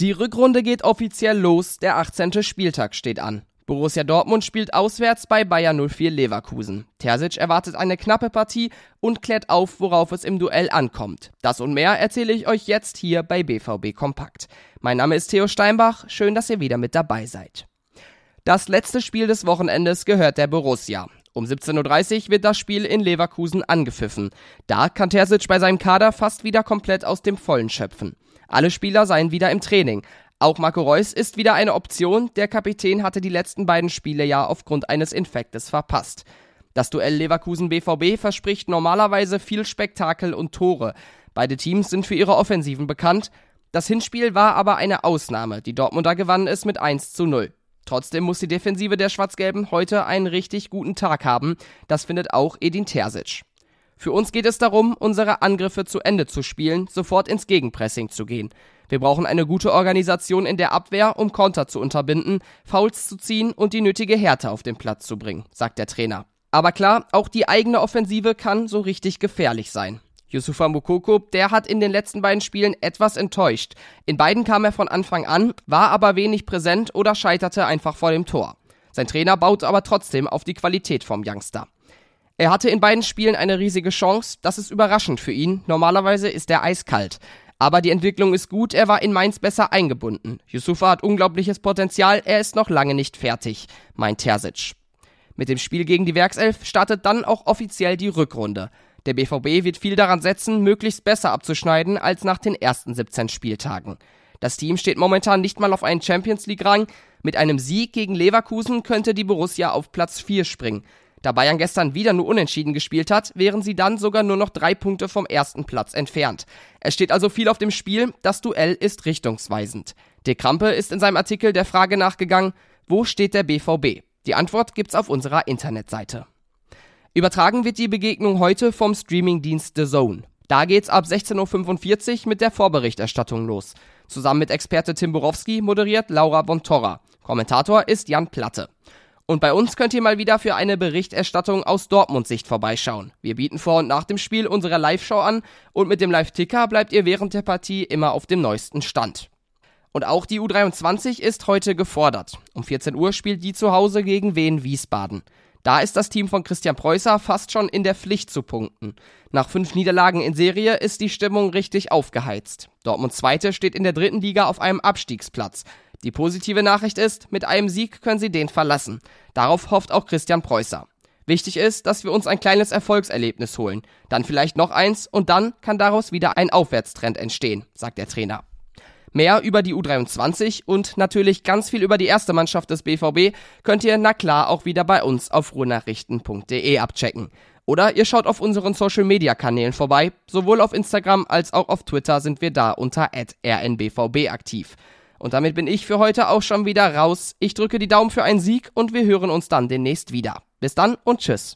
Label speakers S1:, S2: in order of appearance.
S1: Die Rückrunde geht offiziell los, der 18. Spieltag steht an. Borussia Dortmund spielt auswärts bei Bayern 04 Leverkusen. Terzic erwartet eine knappe Partie und klärt auf, worauf es im Duell ankommt. Das und mehr erzähle ich euch jetzt hier bei BVB Kompakt. Mein Name ist Theo Steinbach, schön, dass ihr wieder mit dabei seid. Das letzte Spiel des Wochenendes gehört der Borussia. Um 17.30 Uhr wird das Spiel in Leverkusen angepfiffen. Da kann Terzic bei seinem Kader fast wieder komplett aus dem Vollen schöpfen. Alle Spieler seien wieder im Training. Auch Marco Reus ist wieder eine Option. Der Kapitän hatte die letzten beiden Spiele ja aufgrund eines Infektes verpasst. Das Duell Leverkusen-BVB verspricht normalerweise viel Spektakel und Tore. Beide Teams sind für ihre Offensiven bekannt. Das Hinspiel war aber eine Ausnahme. Die Dortmunder gewannen es mit 1 zu 0. Trotzdem muss die Defensive der Schwarz-Gelben heute einen richtig guten Tag haben. Das findet auch Edin Terzic. Für uns geht es darum, unsere Angriffe zu Ende zu spielen, sofort ins Gegenpressing zu gehen. Wir brauchen eine gute Organisation in der Abwehr, um Konter zu unterbinden, Fouls zu ziehen und die nötige Härte auf den Platz zu bringen, sagt der Trainer. Aber klar, auch die eigene Offensive kann so richtig gefährlich sein. Yusufa Mukoko, der hat in den letzten beiden Spielen etwas enttäuscht. In beiden kam er von Anfang an, war aber wenig präsent oder scheiterte einfach vor dem Tor. Sein Trainer baut aber trotzdem auf die Qualität vom Youngster. Er hatte in beiden Spielen eine riesige Chance, das ist überraschend für ihn, normalerweise ist er eiskalt. Aber die Entwicklung ist gut, er war in Mainz besser eingebunden. Yusufa hat unglaubliches Potenzial, er ist noch lange nicht fertig, meint Terzic. Mit dem Spiel gegen die Werkself startet dann auch offiziell die Rückrunde. Der BVB wird viel daran setzen, möglichst besser abzuschneiden als nach den ersten 17 Spieltagen. Das Team steht momentan nicht mal auf einen Champions League Rang. Mit einem Sieg gegen Leverkusen könnte die Borussia auf Platz 4 springen. Da Bayern gestern wieder nur unentschieden gespielt hat, wären sie dann sogar nur noch drei Punkte vom ersten Platz entfernt. Es steht also viel auf dem Spiel, das Duell ist richtungsweisend. De Krampe ist in seinem Artikel der Frage nachgegangen, wo steht der BVB? Die Antwort gibt's auf unserer Internetseite. Übertragen wird die Begegnung heute vom Streamingdienst The Zone. Da geht's ab 16.45 Uhr mit der Vorberichterstattung los. Zusammen mit Experte Tim Borowski moderiert Laura Bontorra. Kommentator ist Jan Platte. Und bei uns könnt ihr mal wieder für eine Berichterstattung aus Dortmund-Sicht vorbeischauen. Wir bieten vor und nach dem Spiel unsere Live-Show an und mit dem Live-Ticker bleibt ihr während der Partie immer auf dem neuesten Stand. Und auch die U23 ist heute gefordert. Um 14 Uhr spielt die zu Hause gegen Wien Wiesbaden. Da ist das Team von Christian Preußer fast schon in der Pflicht zu punkten. Nach fünf Niederlagen in Serie ist die Stimmung richtig aufgeheizt. Dortmund Zweite steht in der dritten Liga auf einem Abstiegsplatz. Die positive Nachricht ist, mit einem Sieg können sie den verlassen. Darauf hofft auch Christian Preußer. Wichtig ist, dass wir uns ein kleines Erfolgserlebnis holen, dann vielleicht noch eins und dann kann daraus wieder ein Aufwärtstrend entstehen, sagt der Trainer. Mehr über die U23 und natürlich ganz viel über die erste Mannschaft des BVB könnt ihr na klar auch wieder bei uns auf ruhrnachrichten.de abchecken. Oder ihr schaut auf unseren Social Media Kanälen vorbei. Sowohl auf Instagram als auch auf Twitter sind wir da unter rnbvb aktiv. Und damit bin ich für heute auch schon wieder raus. Ich drücke die Daumen für einen Sieg und wir hören uns dann demnächst wieder. Bis dann und tschüss.